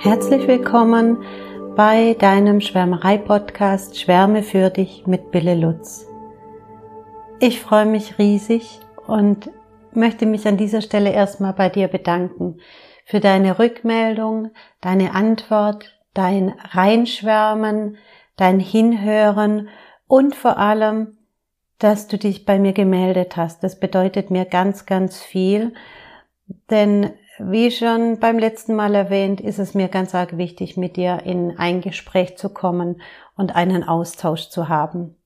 Herzlich willkommen bei deinem Schwärmerei-Podcast Schwärme für dich mit Bille Lutz. Ich freue mich riesig und möchte mich an dieser Stelle erstmal bei dir bedanken für deine Rückmeldung, deine Antwort, dein Reinschwärmen, dein Hinhören und vor allem, dass du dich bei mir gemeldet hast. Das bedeutet mir ganz, ganz viel, denn wie schon beim letzten Mal erwähnt, ist es mir ganz arg wichtig, mit dir in ein Gespräch zu kommen und einen Austausch zu haben.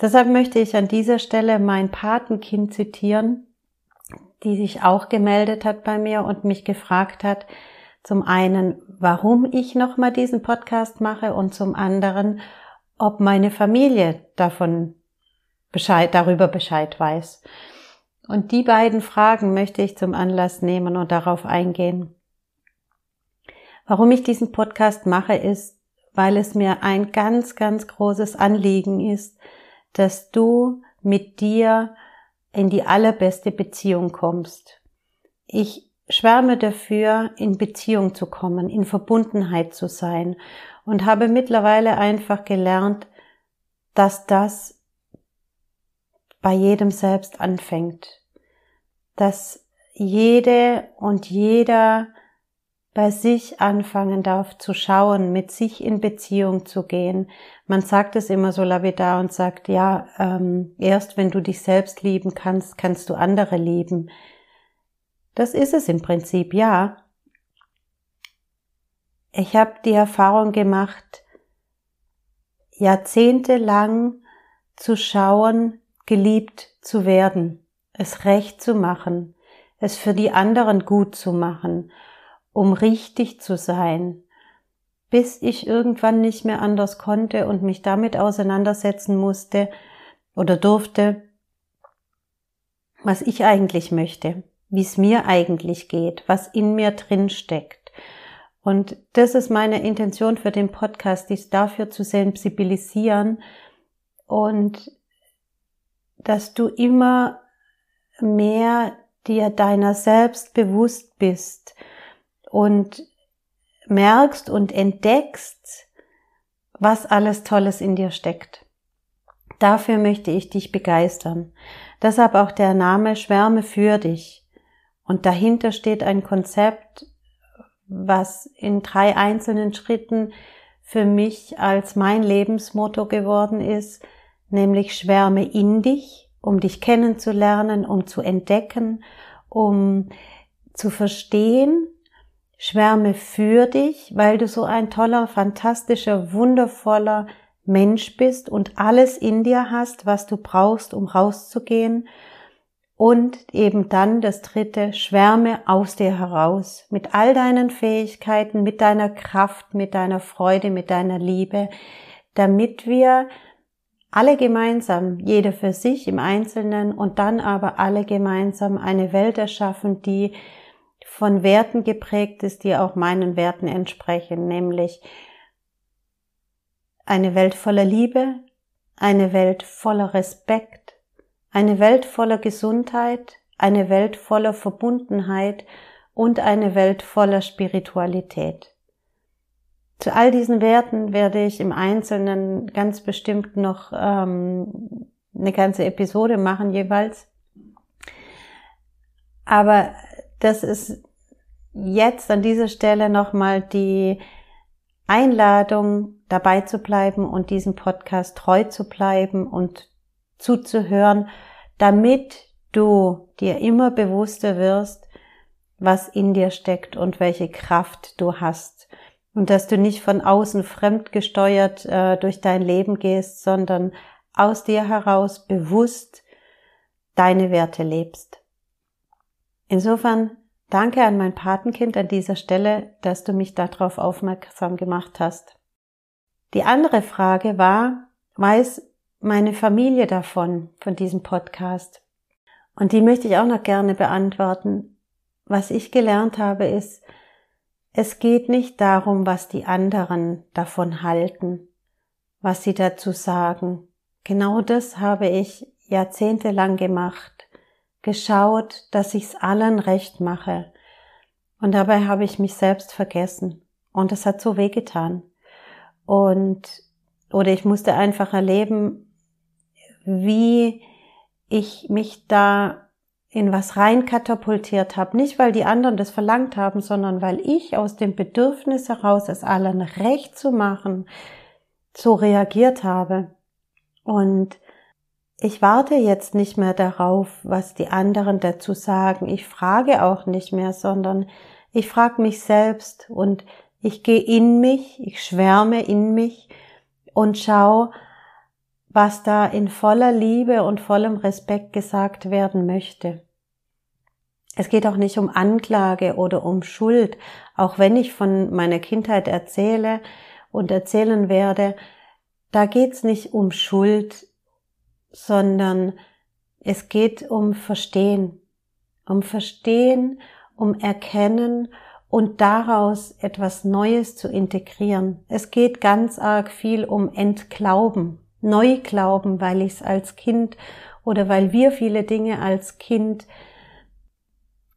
Deshalb möchte ich an dieser Stelle mein Patenkind zitieren, die sich auch gemeldet hat bei mir und mich gefragt hat, zum einen, warum ich nochmal diesen Podcast mache und zum anderen, ob meine Familie davon Bescheid, darüber Bescheid weiß. Und die beiden Fragen möchte ich zum Anlass nehmen und darauf eingehen. Warum ich diesen Podcast mache, ist, weil es mir ein ganz, ganz großes Anliegen ist, dass du mit dir in die allerbeste Beziehung kommst. Ich schwärme dafür, in Beziehung zu kommen, in Verbundenheit zu sein und habe mittlerweile einfach gelernt, dass das bei jedem selbst anfängt. Dass jede und jeder bei sich anfangen darf zu schauen, mit sich in Beziehung zu gehen. Man sagt es immer so lapidar und sagt, ja, ähm, erst wenn du dich selbst lieben kannst, kannst du andere lieben. Das ist es im Prinzip, ja. Ich habe die Erfahrung gemacht, jahrzehntelang zu schauen, geliebt zu werden, es recht zu machen, es für die anderen gut zu machen, um richtig zu sein, bis ich irgendwann nicht mehr anders konnte und mich damit auseinandersetzen musste oder durfte, was ich eigentlich möchte, wie es mir eigentlich geht, was in mir drin steckt. Und das ist meine Intention für den Podcast, dies dafür zu sensibilisieren und dass du immer mehr dir deiner selbst bewusst bist und merkst und entdeckst, was alles Tolles in dir steckt. Dafür möchte ich dich begeistern. Deshalb auch der Name Schwärme für dich. Und dahinter steht ein Konzept, was in drei einzelnen Schritten für mich als mein Lebensmotto geworden ist, nämlich schwärme in dich, um dich kennenzulernen, um zu entdecken, um zu verstehen, schwärme für dich, weil du so ein toller, fantastischer, wundervoller Mensch bist und alles in dir hast, was du brauchst, um rauszugehen. Und eben dann das dritte, schwärme aus dir heraus, mit all deinen Fähigkeiten, mit deiner Kraft, mit deiner Freude, mit deiner Liebe, damit wir alle gemeinsam, jeder für sich im Einzelnen und dann aber alle gemeinsam eine Welt erschaffen, die von Werten geprägt ist, die auch meinen Werten entsprechen, nämlich eine Welt voller Liebe, eine Welt voller Respekt, eine Welt voller Gesundheit, eine Welt voller Verbundenheit und eine Welt voller Spiritualität. Zu all diesen Werten werde ich im Einzelnen ganz bestimmt noch ähm, eine ganze Episode machen jeweils. Aber das ist jetzt an dieser Stelle nochmal die Einladung, dabei zu bleiben und diesem Podcast treu zu bleiben und zuzuhören, damit du dir immer bewusster wirst, was in dir steckt und welche Kraft du hast und dass du nicht von außen fremdgesteuert äh, durch dein Leben gehst, sondern aus dir heraus bewusst deine Werte lebst. Insofern danke an mein Patenkind an dieser Stelle, dass du mich darauf aufmerksam gemacht hast. Die andere Frage war, weiß meine Familie davon, von diesem Podcast? Und die möchte ich auch noch gerne beantworten. Was ich gelernt habe, ist, es geht nicht darum, was die anderen davon halten, was sie dazu sagen. Genau das habe ich jahrzehntelang gemacht, geschaut, dass ich's allen recht mache. Und dabei habe ich mich selbst vergessen Und das hat so wehgetan. Und, oder ich musste einfach erleben, wie ich mich da in was rein katapultiert habe. Nicht, weil die anderen das verlangt haben, sondern weil ich aus dem Bedürfnis heraus, es allen recht zu machen, so reagiert habe. Und ich warte jetzt nicht mehr darauf, was die anderen dazu sagen. Ich frage auch nicht mehr, sondern ich frage mich selbst und ich gehe in mich, ich schwärme in mich und schau, was da in voller Liebe und vollem Respekt gesagt werden möchte. Es geht auch nicht um Anklage oder um Schuld, auch wenn ich von meiner Kindheit erzähle und erzählen werde, da geht's nicht um Schuld, sondern es geht um Verstehen, um Verstehen, um Erkennen und daraus etwas Neues zu integrieren. Es geht ganz arg viel um Entglauben, Neuglauben, weil ich es als Kind oder weil wir viele Dinge als Kind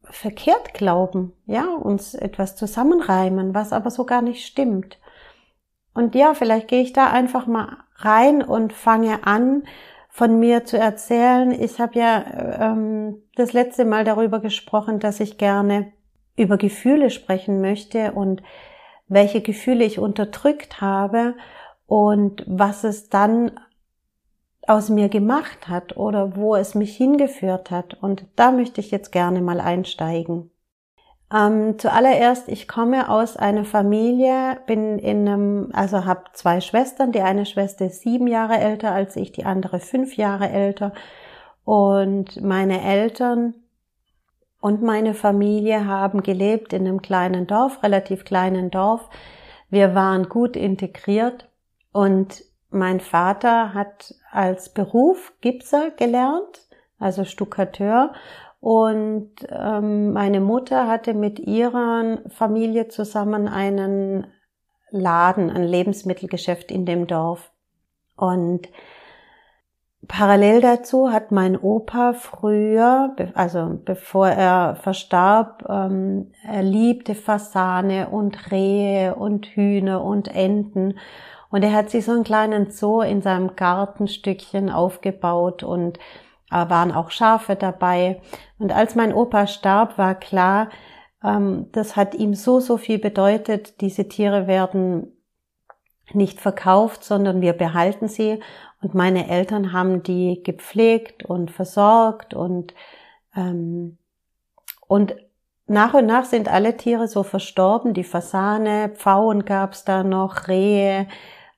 verkehrt glauben, ja, uns etwas zusammenreimen, was aber so gar nicht stimmt. Und ja, vielleicht gehe ich da einfach mal rein und fange an, von mir zu erzählen. Ich habe ja ähm, das letzte Mal darüber gesprochen, dass ich gerne über Gefühle sprechen möchte und welche Gefühle ich unterdrückt habe und was es dann aus mir gemacht hat oder wo es mich hingeführt hat. Und da möchte ich jetzt gerne mal einsteigen. Ähm, zuallererst, ich komme aus einer Familie, bin in einem, also habe zwei Schwestern. Die eine Schwester ist sieben Jahre älter als ich, die andere fünf Jahre älter. Und meine Eltern und meine Familie haben gelebt in einem kleinen Dorf, relativ kleinen Dorf. Wir waren gut integriert und mein Vater hat als Beruf Gipser gelernt, also Stuckateur. Und ähm, meine Mutter hatte mit ihrer Familie zusammen einen Laden, ein Lebensmittelgeschäft in dem Dorf. Und parallel dazu hat mein Opa früher, also bevor er verstarb, ähm, er liebte Fasane und Rehe und Hühner und Enten und er hat sich so einen kleinen Zoo in seinem Gartenstückchen aufgebaut und äh, waren auch Schafe dabei. Und als mein Opa starb, war klar, ähm, das hat ihm so, so viel bedeutet. Diese Tiere werden nicht verkauft, sondern wir behalten sie. Und meine Eltern haben die gepflegt und versorgt und, ähm, und nach und nach sind alle Tiere so verstorben. Die Fasane, Pfauen gab's da noch, Rehe,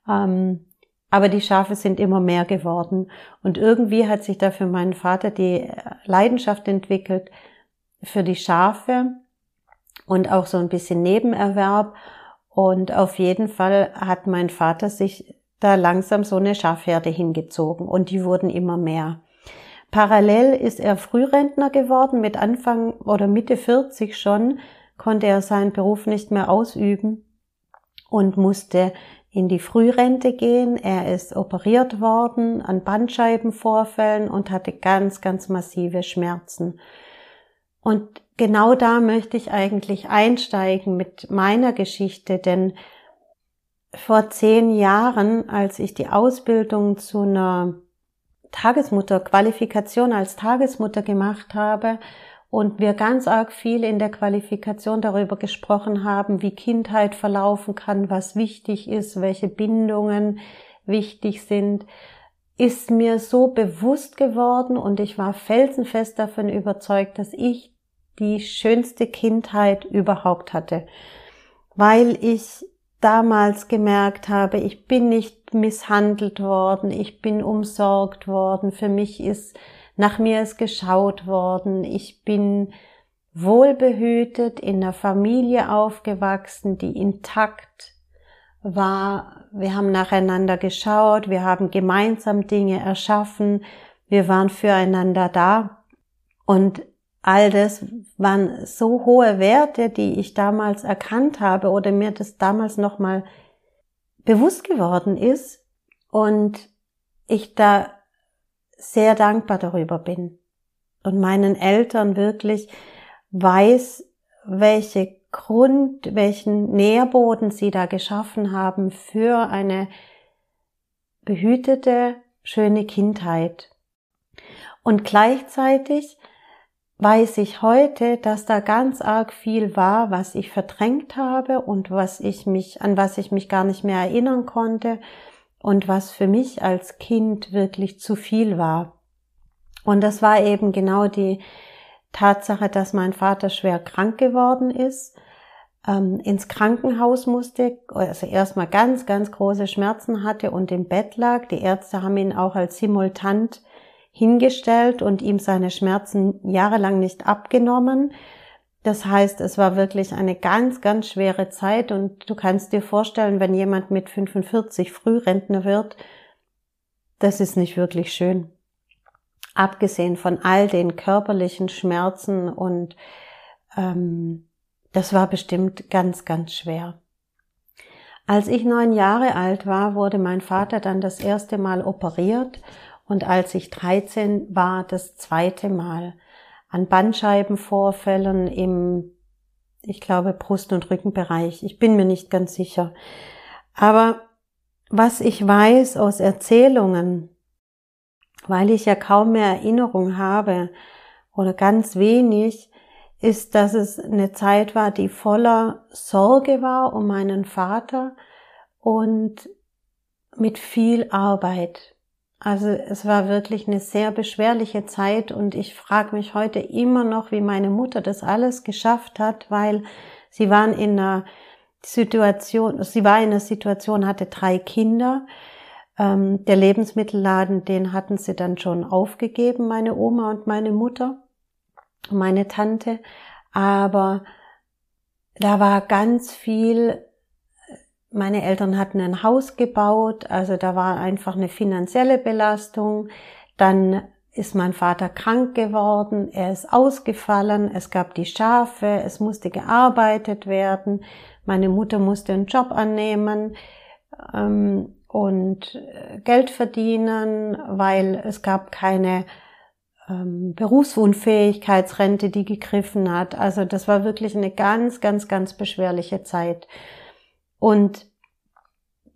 ähm, aber die Schafe sind immer mehr geworden. Und irgendwie hat sich da für meinen Vater die Leidenschaft entwickelt für die Schafe und auch so ein bisschen Nebenerwerb. Und auf jeden Fall hat mein Vater sich da langsam so eine Schafherde hingezogen und die wurden immer mehr. Parallel ist er Frührentner geworden, mit Anfang oder Mitte 40 schon konnte er seinen Beruf nicht mehr ausüben und musste in die Frührente gehen. Er ist operiert worden an Bandscheibenvorfällen und hatte ganz, ganz massive Schmerzen. Und genau da möchte ich eigentlich einsteigen mit meiner Geschichte, denn vor zehn Jahren, als ich die Ausbildung zu einer Tagesmutter, Qualifikation als Tagesmutter gemacht habe und wir ganz arg viel in der Qualifikation darüber gesprochen haben, wie Kindheit verlaufen kann, was wichtig ist, welche Bindungen wichtig sind, ist mir so bewusst geworden und ich war felsenfest davon überzeugt, dass ich die schönste Kindheit überhaupt hatte, weil ich damals gemerkt habe, ich bin nicht misshandelt worden, ich bin umsorgt worden, für mich ist nach mir ist geschaut worden. Ich bin wohlbehütet in einer Familie aufgewachsen, die intakt war. Wir haben nacheinander geschaut, wir haben gemeinsam Dinge erschaffen, wir waren füreinander da und all das waren so hohe Werte, die ich damals erkannt habe oder mir das damals nochmal bewusst geworden ist und ich da sehr dankbar darüber bin und meinen Eltern wirklich weiß, welche Grund, welchen Nährboden sie da geschaffen haben für eine behütete, schöne Kindheit. Und gleichzeitig weiß ich heute, dass da ganz arg viel war, was ich verdrängt habe und was ich mich, an was ich mich gar nicht mehr erinnern konnte und was für mich als Kind wirklich zu viel war. Und das war eben genau die Tatsache, dass mein Vater schwer krank geworden ist, ähm, ins Krankenhaus musste, also erstmal ganz, ganz große Schmerzen hatte und im Bett lag. Die Ärzte haben ihn auch als Simultant hingestellt und ihm seine Schmerzen jahrelang nicht abgenommen. Das heißt, es war wirklich eine ganz, ganz schwere Zeit und du kannst dir vorstellen, wenn jemand mit 45 Frührentner wird, das ist nicht wirklich schön. Abgesehen von all den körperlichen Schmerzen und ähm, das war bestimmt ganz, ganz schwer. Als ich neun Jahre alt war, wurde mein Vater dann das erste Mal operiert und als ich 13 war, das zweite Mal an Bandscheibenvorfällen im, ich glaube, Brust- und Rückenbereich. Ich bin mir nicht ganz sicher. Aber was ich weiß aus Erzählungen, weil ich ja kaum mehr Erinnerung habe oder ganz wenig, ist, dass es eine Zeit war, die voller Sorge war um meinen Vater und mit viel Arbeit. Also es war wirklich eine sehr beschwerliche Zeit und ich frage mich heute immer noch, wie meine Mutter das alles geschafft hat, weil sie waren in einer Situation, sie war in einer Situation, hatte drei Kinder. Ähm, der Lebensmittelladen, den hatten sie dann schon aufgegeben, meine Oma und meine Mutter, meine Tante. Aber da war ganz viel meine Eltern hatten ein Haus gebaut, also da war einfach eine finanzielle Belastung. Dann ist mein Vater krank geworden, er ist ausgefallen, es gab die Schafe, es musste gearbeitet werden, meine Mutter musste einen Job annehmen ähm, und äh, Geld verdienen, weil es gab keine ähm, Berufsunfähigkeitsrente, die gegriffen hat. Also das war wirklich eine ganz, ganz, ganz beschwerliche Zeit. Und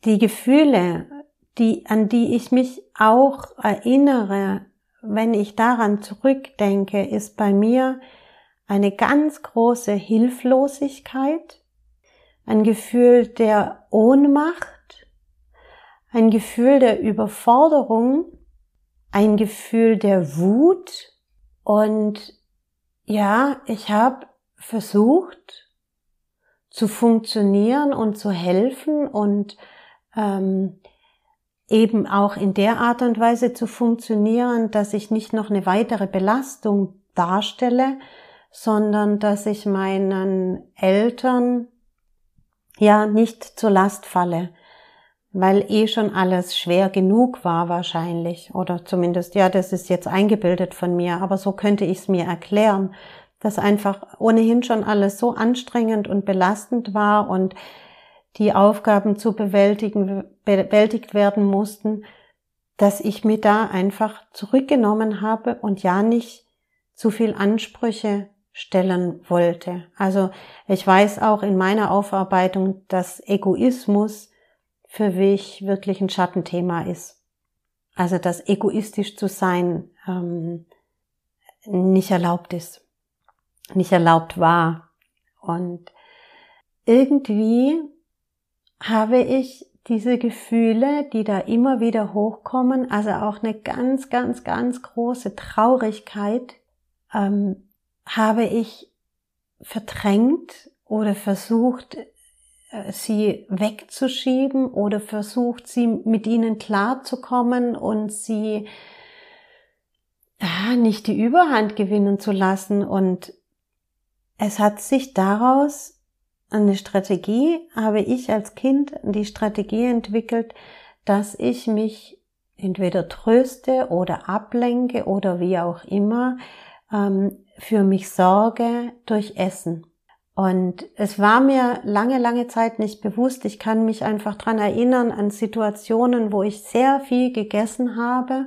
die Gefühle, die, an die ich mich auch erinnere, wenn ich daran zurückdenke, ist bei mir eine ganz große Hilflosigkeit, ein Gefühl der Ohnmacht, ein Gefühl der Überforderung, ein Gefühl der Wut. Und ja, ich habe versucht, zu funktionieren und zu helfen und ähm, eben auch in der Art und Weise zu funktionieren, dass ich nicht noch eine weitere Belastung darstelle, sondern dass ich meinen Eltern ja nicht zur Last falle, weil eh schon alles schwer genug war wahrscheinlich. Oder zumindest ja, das ist jetzt eingebildet von mir, aber so könnte ich es mir erklären, dass einfach ohnehin schon alles so anstrengend und belastend war und die Aufgaben zu bewältigen, bewältigt werden mussten, dass ich mir da einfach zurückgenommen habe und ja nicht zu viel Ansprüche stellen wollte. Also ich weiß auch in meiner Aufarbeitung, dass Egoismus für mich wirklich ein Schattenthema ist. Also dass egoistisch zu sein ähm, nicht erlaubt ist nicht erlaubt war. Und irgendwie habe ich diese Gefühle, die da immer wieder hochkommen, also auch eine ganz, ganz, ganz große Traurigkeit, ähm, habe ich verdrängt oder versucht, äh, sie wegzuschieben oder versucht, sie mit ihnen klarzukommen und sie nicht die Überhand gewinnen zu lassen und es hat sich daraus eine Strategie, habe ich als Kind die Strategie entwickelt, dass ich mich entweder tröste oder ablenke oder wie auch immer, ähm, für mich sorge durch Essen. Und es war mir lange, lange Zeit nicht bewusst. Ich kann mich einfach dran erinnern an Situationen, wo ich sehr viel gegessen habe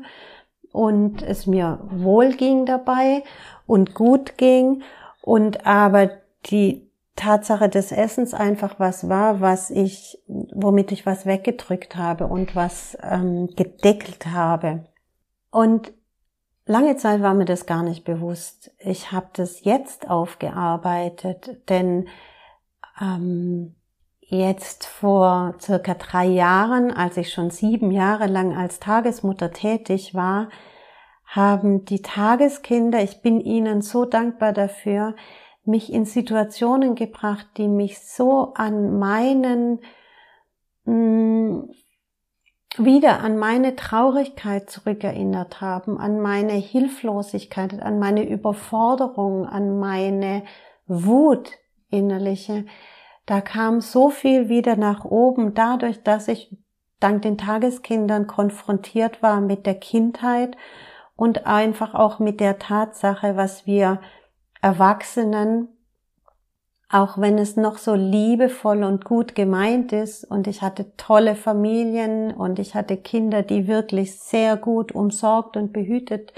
und es mir wohl ging dabei und gut ging und aber die Tatsache des Essens einfach was war, was ich, womit ich was weggedrückt habe und was ähm, gedeckelt habe. Und lange Zeit war mir das gar nicht bewusst. Ich habe das jetzt aufgearbeitet, denn ähm, jetzt vor circa drei Jahren, als ich schon sieben Jahre lang als Tagesmutter tätig war, haben die Tageskinder, ich bin ihnen so dankbar dafür, mich in Situationen gebracht, die mich so an meinen, mh, mm, wieder an meine Traurigkeit zurückerinnert haben, an meine Hilflosigkeit, an meine Überforderung, an meine Wut innerliche. Da kam so viel wieder nach oben, dadurch, dass ich dank den Tageskindern konfrontiert war mit der Kindheit und einfach auch mit der Tatsache, was wir Erwachsenen, auch wenn es noch so liebevoll und gut gemeint ist und ich hatte tolle Familien und ich hatte Kinder, die wirklich sehr gut umsorgt und behütet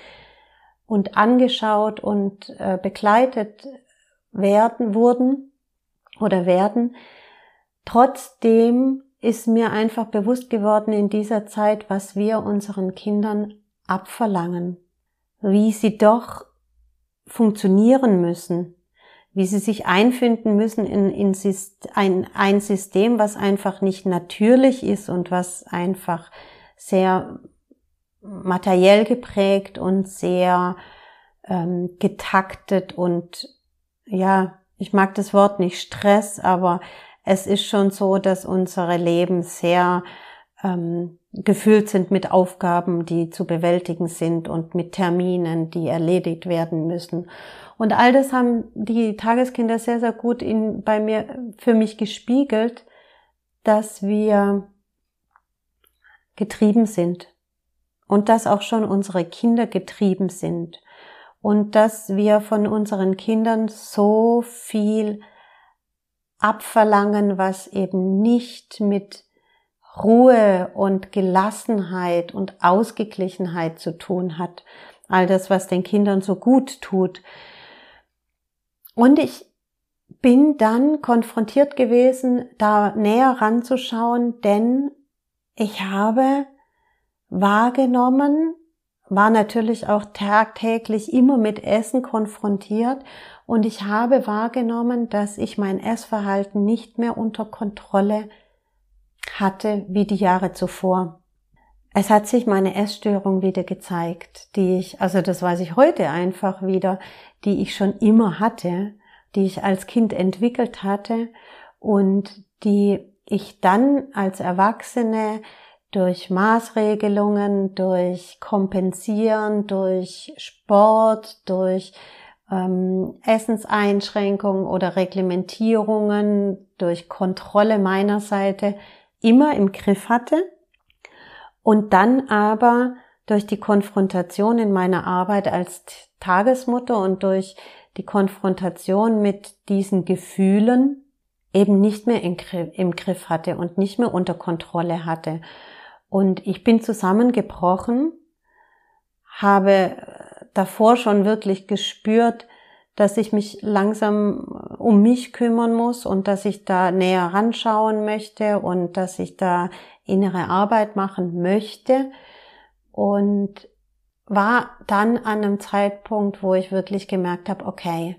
und angeschaut und äh, begleitet werden wurden oder werden. Trotzdem ist mir einfach bewusst geworden in dieser Zeit, was wir unseren Kindern abverlangen, wie sie doch funktionieren müssen, wie sie sich einfinden müssen in, in ein, ein System, was einfach nicht natürlich ist und was einfach sehr materiell geprägt und sehr ähm, getaktet und ja, ich mag das Wort nicht Stress, aber es ist schon so, dass unsere Leben sehr ähm, gefüllt sind mit Aufgaben, die zu bewältigen sind und mit Terminen, die erledigt werden müssen. Und all das haben die Tageskinder sehr, sehr gut in, bei mir, für mich gespiegelt, dass wir getrieben sind und dass auch schon unsere Kinder getrieben sind und dass wir von unseren Kindern so viel abverlangen, was eben nicht mit Ruhe und Gelassenheit und Ausgeglichenheit zu tun hat. All das, was den Kindern so gut tut. Und ich bin dann konfrontiert gewesen, da näher ranzuschauen, denn ich habe wahrgenommen, war natürlich auch tagtäglich immer mit Essen konfrontiert und ich habe wahrgenommen, dass ich mein Essverhalten nicht mehr unter Kontrolle hatte wie die Jahre zuvor. Es hat sich meine Essstörung wieder gezeigt, die ich, also das weiß ich heute einfach wieder, die ich schon immer hatte, die ich als Kind entwickelt hatte und die ich dann als Erwachsene durch Maßregelungen, durch Kompensieren, durch Sport, durch ähm, Essenseinschränkungen oder Reglementierungen, durch Kontrolle meiner Seite immer im Griff hatte und dann aber durch die Konfrontation in meiner Arbeit als Tagesmutter und durch die Konfrontation mit diesen Gefühlen eben nicht mehr im Griff hatte und nicht mehr unter Kontrolle hatte. Und ich bin zusammengebrochen, habe davor schon wirklich gespürt, dass ich mich langsam um mich kümmern muss und dass ich da näher ranschauen möchte und dass ich da innere Arbeit machen möchte. Und war dann an einem Zeitpunkt, wo ich wirklich gemerkt habe, okay,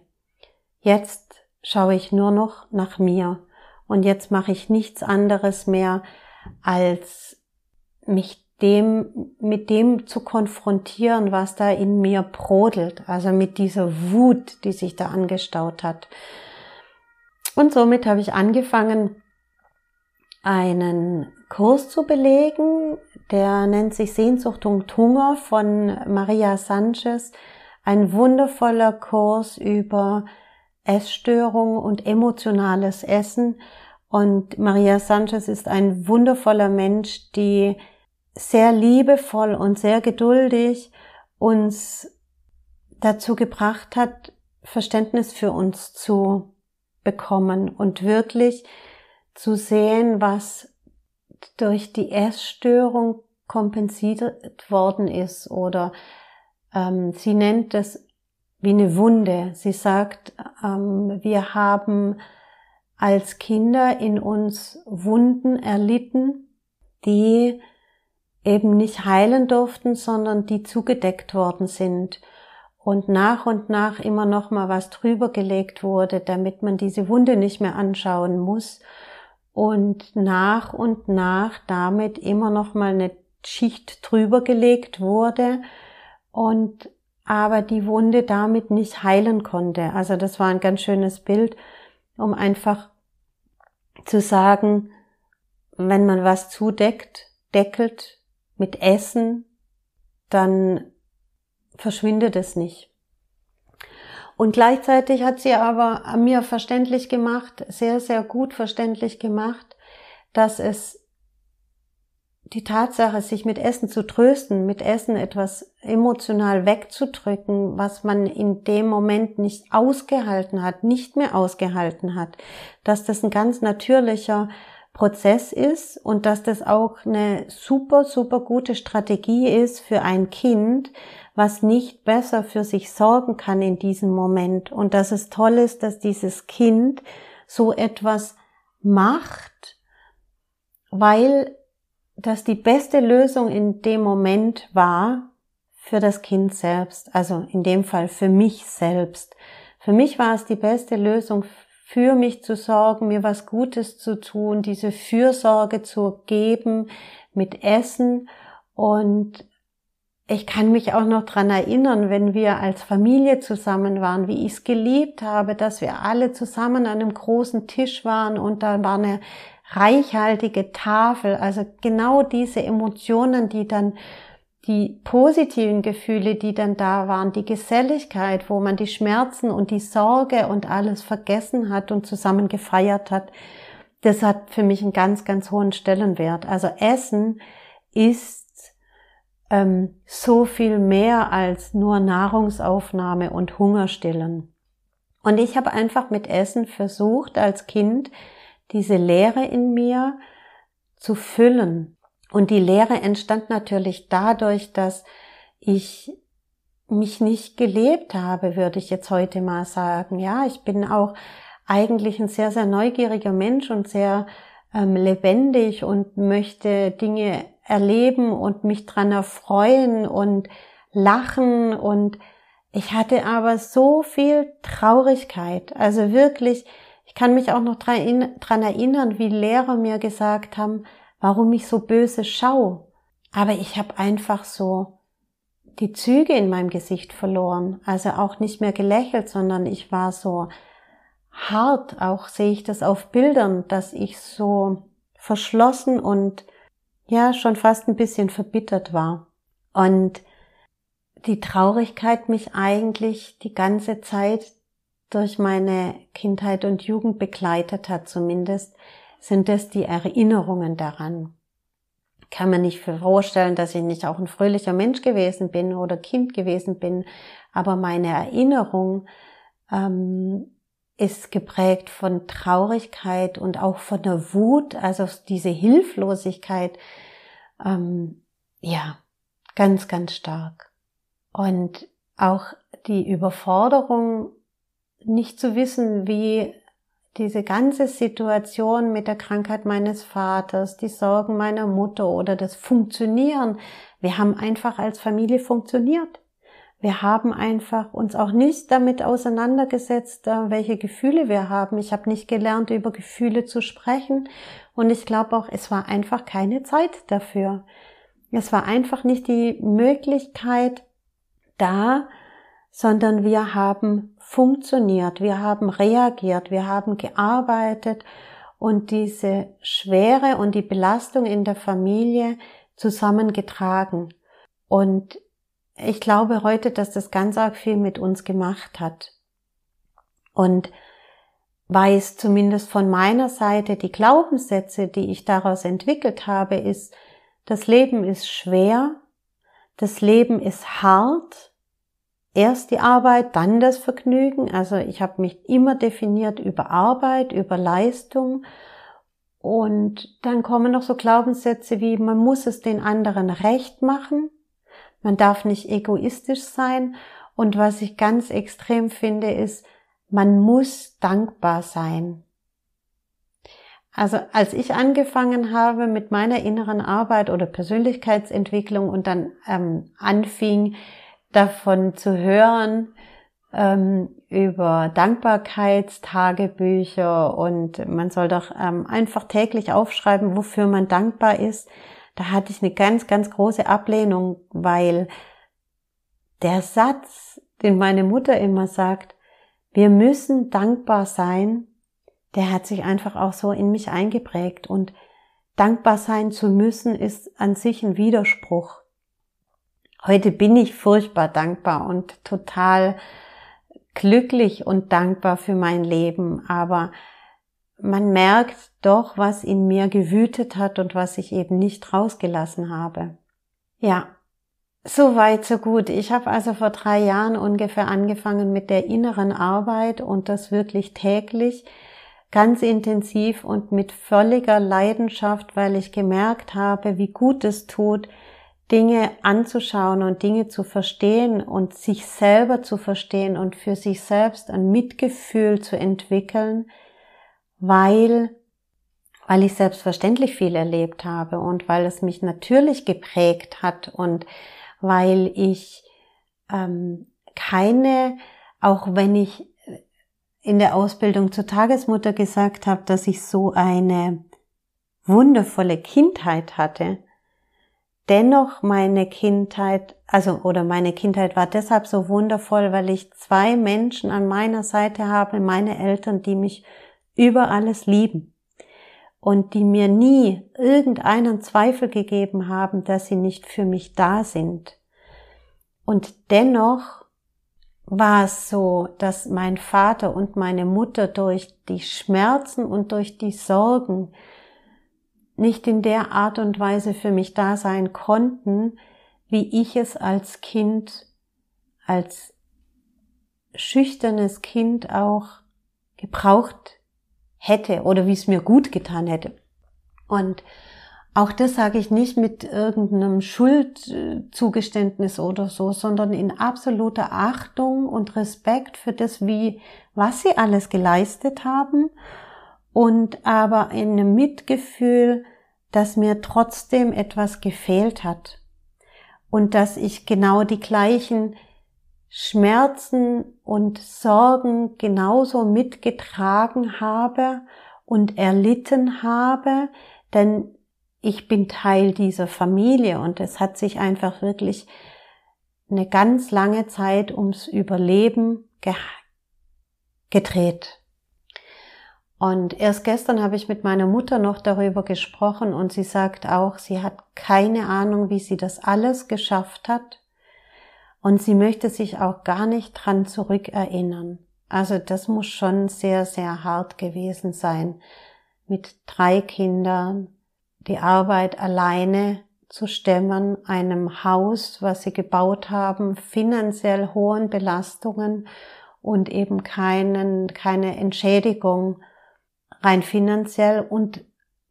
jetzt schaue ich nur noch nach mir und jetzt mache ich nichts anderes mehr, als mich dem, mit dem zu konfrontieren, was da in mir brodelt, also mit dieser Wut, die sich da angestaut hat. Und somit habe ich angefangen, einen Kurs zu belegen, der nennt sich Sehnsucht und Hunger von Maria Sanchez. Ein wundervoller Kurs über Essstörung und emotionales Essen. Und Maria Sanchez ist ein wundervoller Mensch, die sehr liebevoll und sehr geduldig uns dazu gebracht hat, Verständnis für uns zu bekommen und wirklich zu sehen, was durch die Essstörung kompensiert worden ist oder ähm, sie nennt es wie eine Wunde. Sie sagt, ähm, wir haben als Kinder in uns Wunden erlitten, die eben nicht heilen durften, sondern die zugedeckt worden sind und nach und nach immer noch mal was drüber gelegt wurde, damit man diese Wunde nicht mehr anschauen muss und nach und nach damit immer noch mal eine Schicht drüber gelegt wurde und aber die Wunde damit nicht heilen konnte. Also das war ein ganz schönes Bild, um einfach zu sagen, wenn man was zudeckt, deckelt mit Essen, dann verschwindet es nicht. Und gleichzeitig hat sie aber mir verständlich gemacht, sehr, sehr gut verständlich gemacht, dass es die Tatsache, sich mit Essen zu trösten, mit Essen etwas emotional wegzudrücken, was man in dem Moment nicht ausgehalten hat, nicht mehr ausgehalten hat, dass das ein ganz natürlicher Prozess ist und dass das auch eine super, super gute Strategie ist für ein Kind, was nicht besser für sich sorgen kann in diesem Moment. Und dass es toll ist, dass dieses Kind so etwas macht, weil das die beste Lösung in dem Moment war für das Kind selbst. Also in dem Fall für mich selbst. Für mich war es die beste Lösung für mich zu sorgen, mir was Gutes zu tun, diese Fürsorge zu geben mit Essen. Und ich kann mich auch noch dran erinnern, wenn wir als Familie zusammen waren, wie ich es geliebt habe, dass wir alle zusammen an einem großen Tisch waren und da war eine reichhaltige Tafel, also genau diese Emotionen, die dann die positiven Gefühle, die dann da waren, die Geselligkeit, wo man die Schmerzen und die Sorge und alles vergessen hat und zusammen gefeiert hat, das hat für mich einen ganz, ganz hohen Stellenwert. Also Essen ist ähm, so viel mehr als nur Nahrungsaufnahme und Hungerstillen. Und ich habe einfach mit Essen versucht, als Kind diese Leere in mir zu füllen. Und die Lehre entstand natürlich dadurch, dass ich mich nicht gelebt habe, würde ich jetzt heute mal sagen. Ja, ich bin auch eigentlich ein sehr, sehr neugieriger Mensch und sehr ähm, lebendig und möchte Dinge erleben und mich dran erfreuen und lachen und ich hatte aber so viel Traurigkeit, also wirklich, ich kann mich auch noch dran erinnern, wie Lehrer mir gesagt haben, warum ich so böse schau. Aber ich habe einfach so die Züge in meinem Gesicht verloren. Also auch nicht mehr gelächelt, sondern ich war so hart. Auch sehe ich das auf Bildern, dass ich so verschlossen und ja, schon fast ein bisschen verbittert war. Und die Traurigkeit mich eigentlich die ganze Zeit durch meine Kindheit und Jugend begleitet hat zumindest, sind es die Erinnerungen daran. Kann man nicht vorstellen, dass ich nicht auch ein fröhlicher Mensch gewesen bin oder Kind gewesen bin, aber meine Erinnerung ähm, ist geprägt von Traurigkeit und auch von der Wut, also diese Hilflosigkeit, ähm, ja, ganz, ganz stark. Und auch die Überforderung, nicht zu wissen, wie diese ganze Situation mit der Krankheit meines Vaters, die Sorgen meiner Mutter oder das Funktionieren. Wir haben einfach als Familie funktioniert. Wir haben einfach uns auch nicht damit auseinandergesetzt, äh, welche Gefühle wir haben. Ich habe nicht gelernt, über Gefühle zu sprechen. Und ich glaube auch, es war einfach keine Zeit dafür. Es war einfach nicht die Möglichkeit da, sondern wir haben funktioniert, wir haben reagiert, wir haben gearbeitet und diese Schwere und die Belastung in der Familie zusammengetragen. Und ich glaube heute, dass das ganz arg viel mit uns gemacht hat. Und weiß zumindest von meiner Seite die Glaubenssätze, die ich daraus entwickelt habe, ist, das Leben ist schwer, das Leben ist hart, erst die Arbeit, dann das Vergnügen. Also ich habe mich immer definiert über Arbeit, über Leistung. Und dann kommen noch so Glaubenssätze wie, man muss es den anderen recht machen, man darf nicht egoistisch sein. Und was ich ganz extrem finde, ist, man muss dankbar sein. Also als ich angefangen habe mit meiner inneren Arbeit oder Persönlichkeitsentwicklung und dann ähm, anfing davon zu hören ähm, über Dankbarkeitstagebücher und man soll doch ähm, einfach täglich aufschreiben, wofür man dankbar ist, da hatte ich eine ganz, ganz große Ablehnung, weil der Satz, den meine Mutter immer sagt, wir müssen dankbar sein, der hat sich einfach auch so in mich eingeprägt und dankbar sein zu müssen ist an sich ein Widerspruch. Heute bin ich furchtbar dankbar und total glücklich und dankbar für mein Leben, aber man merkt doch, was in mir gewütet hat und was ich eben nicht rausgelassen habe. Ja, so weit, so gut. Ich habe also vor drei Jahren ungefähr angefangen mit der inneren Arbeit und das wirklich täglich ganz intensiv und mit völliger Leidenschaft, weil ich gemerkt habe, wie gut es tut, Dinge anzuschauen und Dinge zu verstehen und sich selber zu verstehen und für sich selbst ein Mitgefühl zu entwickeln, weil, weil ich selbstverständlich viel erlebt habe und weil es mich natürlich geprägt hat und weil ich ähm, keine, auch wenn ich in der Ausbildung zur Tagesmutter gesagt habe, dass ich so eine wundervolle Kindheit hatte, dennoch meine Kindheit, also oder meine Kindheit war deshalb so wundervoll, weil ich zwei Menschen an meiner Seite habe, meine Eltern, die mich über alles lieben und die mir nie irgendeinen Zweifel gegeben haben, dass sie nicht für mich da sind. Und dennoch war es so, dass mein Vater und meine Mutter durch die Schmerzen und durch die Sorgen nicht in der Art und Weise für mich da sein konnten, wie ich es als Kind, als schüchternes Kind auch gebraucht hätte oder wie es mir gut getan hätte. Und auch das sage ich nicht mit irgendeinem Schuldzugeständnis oder so, sondern in absoluter Achtung und Respekt für das, wie, was sie alles geleistet haben und aber in einem Mitgefühl, dass mir trotzdem etwas gefehlt hat und dass ich genau die gleichen Schmerzen und Sorgen genauso mitgetragen habe und erlitten habe, denn ich bin Teil dieser Familie und es hat sich einfach wirklich eine ganz lange Zeit ums Überleben ge gedreht. Und erst gestern habe ich mit meiner Mutter noch darüber gesprochen und sie sagt auch, sie hat keine Ahnung, wie sie das alles geschafft hat und sie möchte sich auch gar nicht dran zurückerinnern. Also das muss schon sehr, sehr hart gewesen sein mit drei Kindern, die Arbeit alleine zu stemmen, einem Haus, was sie gebaut haben, finanziell hohen Belastungen und eben keinen, keine Entschädigung rein finanziell und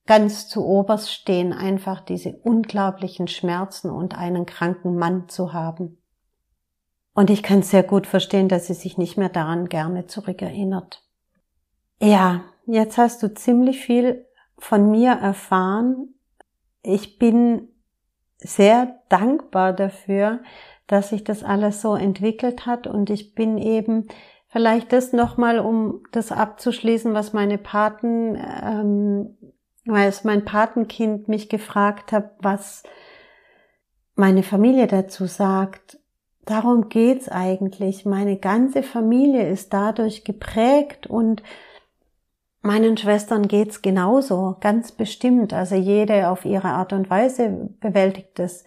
ganz zu oberst stehen einfach diese unglaublichen Schmerzen und einen kranken Mann zu haben. Und ich kann sehr gut verstehen, dass sie sich nicht mehr daran gerne zurückerinnert. Ja, jetzt hast du ziemlich viel von mir erfahren. Ich bin sehr dankbar dafür, dass sich das alles so entwickelt hat und ich bin eben vielleicht das nochmal, um das abzuschließen, was meine Paten, ähm, weil es mein Patenkind mich gefragt hat, was meine Familie dazu sagt. Darum geht's eigentlich. Meine ganze Familie ist dadurch geprägt und Meinen Schwestern geht's genauso, ganz bestimmt. Also jede auf ihre Art und Weise bewältigt es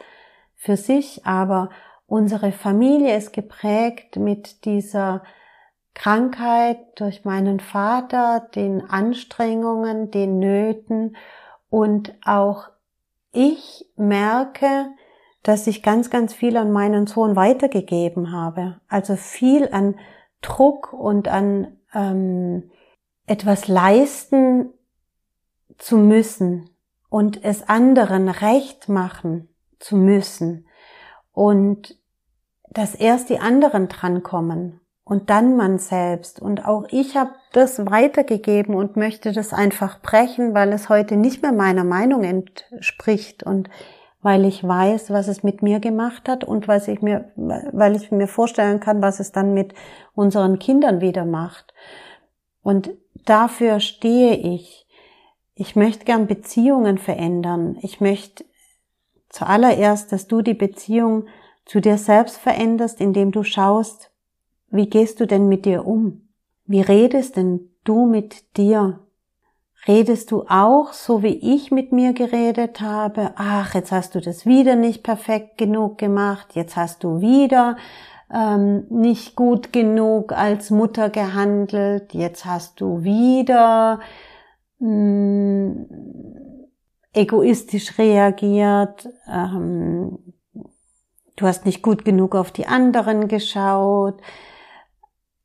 für sich, aber unsere Familie ist geprägt mit dieser Krankheit durch meinen Vater, den Anstrengungen, den Nöten. Und auch ich merke, dass ich ganz, ganz viel an meinen Sohn weitergegeben habe. Also viel an Druck und an ähm, etwas leisten zu müssen und es anderen recht machen zu müssen. Und dass erst die anderen drankommen und dann man selbst. Und auch ich habe das weitergegeben und möchte das einfach brechen, weil es heute nicht mehr meiner Meinung entspricht und weil ich weiß, was es mit mir gemacht hat und was ich mir, weil ich mir vorstellen kann, was es dann mit unseren Kindern wieder macht. Und dafür stehe ich. Ich möchte gern Beziehungen verändern. Ich möchte zuallererst, dass du die Beziehung zu dir selbst veränderst, indem du schaust, wie gehst du denn mit dir um? Wie redest denn du mit dir? Redest du auch so, wie ich mit mir geredet habe? Ach, jetzt hast du das wieder nicht perfekt genug gemacht. Jetzt hast du wieder ähm, nicht gut genug als Mutter gehandelt. Jetzt hast du wieder mh, mm, egoistisch reagiert. Ähm, du hast nicht gut genug auf die anderen geschaut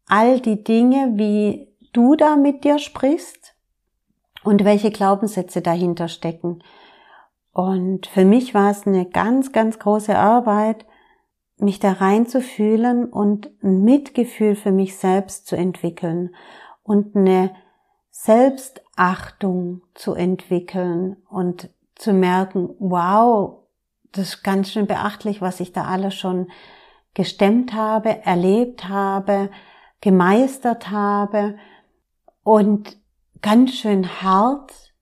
all die Dinge, wie du da mit dir sprichst und welche Glaubenssätze dahinter stecken. Und für mich war es eine ganz, ganz große Arbeit, mich da reinzufühlen und ein Mitgefühl für mich selbst zu entwickeln und eine Selbstachtung zu entwickeln und zu merken, wow, das ist ganz schön beachtlich, was ich da alles schon gestemmt habe, erlebt habe, gemeistert habe und ganz schön hart,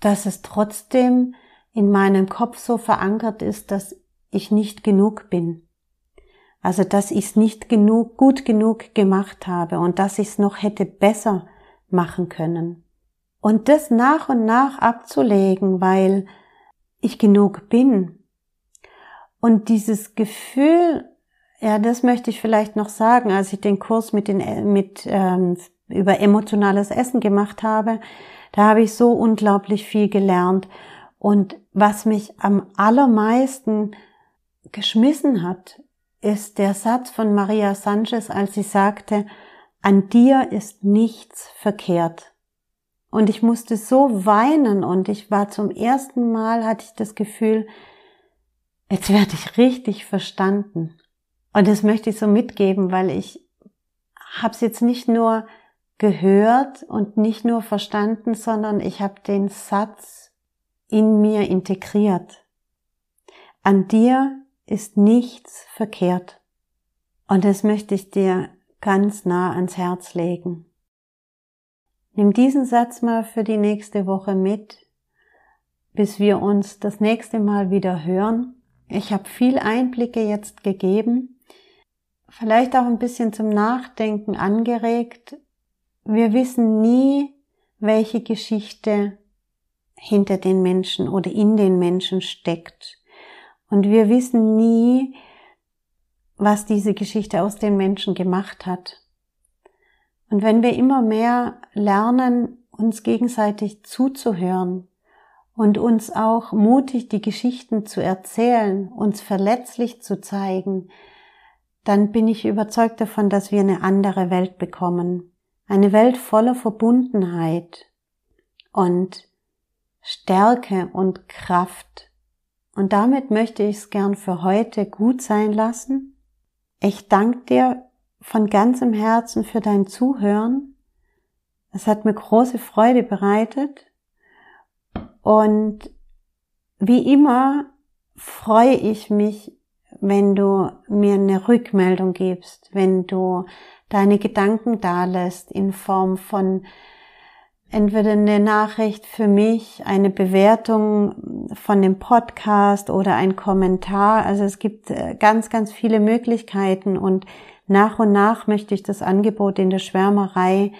dass es trotzdem in meinem Kopf so verankert ist, dass ich nicht genug bin. Also, dass ich es nicht genug, gut genug gemacht habe und dass ich es noch hätte besser machen können. Und das nach und nach abzulegen, weil ich genug bin. Und dieses Gefühl ja, das möchte ich vielleicht noch sagen, als ich den Kurs mit den mit ähm, über emotionales Essen gemacht habe, da habe ich so unglaublich viel gelernt und was mich am allermeisten geschmissen hat, ist der Satz von Maria Sanchez, als sie sagte, an dir ist nichts verkehrt. Und ich musste so weinen und ich war zum ersten Mal, hatte ich das Gefühl, jetzt werde ich richtig verstanden. Und das möchte ich so mitgeben, weil ich habe es jetzt nicht nur gehört und nicht nur verstanden, sondern ich habe den Satz in mir integriert. An dir ist nichts verkehrt. Und das möchte ich dir ganz nah ans Herz legen. Nimm diesen Satz mal für die nächste Woche mit, bis wir uns das nächste Mal wieder hören. Ich habe viel Einblicke jetzt gegeben vielleicht auch ein bisschen zum Nachdenken angeregt. Wir wissen nie, welche Geschichte hinter den Menschen oder in den Menschen steckt. Und wir wissen nie, was diese Geschichte aus den Menschen gemacht hat. Und wenn wir immer mehr lernen, uns gegenseitig zuzuhören und uns auch mutig die Geschichten zu erzählen, uns verletzlich zu zeigen, dann bin ich überzeugt davon, dass wir eine andere Welt bekommen. Eine Welt voller Verbundenheit und Stärke und Kraft. Und damit möchte ich es gern für heute gut sein lassen. Ich danke dir von ganzem Herzen für dein Zuhören. Es hat mir große Freude bereitet. Und wie immer freue ich mich wenn du mir eine Rückmeldung gibst, wenn du deine Gedanken dalässt in Form von entweder eine Nachricht für mich, eine Bewertung von dem Podcast oder ein Kommentar. Also es gibt äh, ganz, ganz viele Möglichkeiten und nach und nach möchte ich das Angebot in der Schwärmerei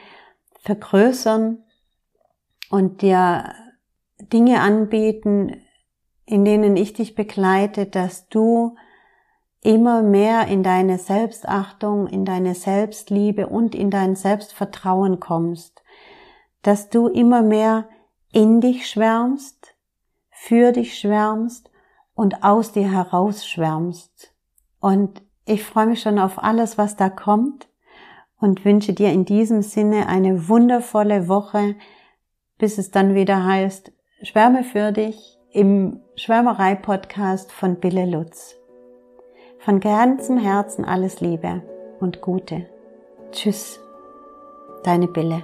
vergrößern und dir Dinge anbieten, in denen ich dich begleite, dass du immer mehr in deine Selbstachtung, in deine Selbstliebe und in dein Selbstvertrauen kommst, dass du immer mehr in dich schwärmst, für dich schwärmst und aus dir heraus schwärmst. Und ich freue mich schon auf alles, was da kommt und wünsche dir in diesem Sinne eine wundervolle Woche, bis es dann wieder heißt, schwärme für dich im Schwärmerei-Podcast von Bille Lutz. Von ganzem Herzen alles Liebe und Gute. Tschüss, deine Bille.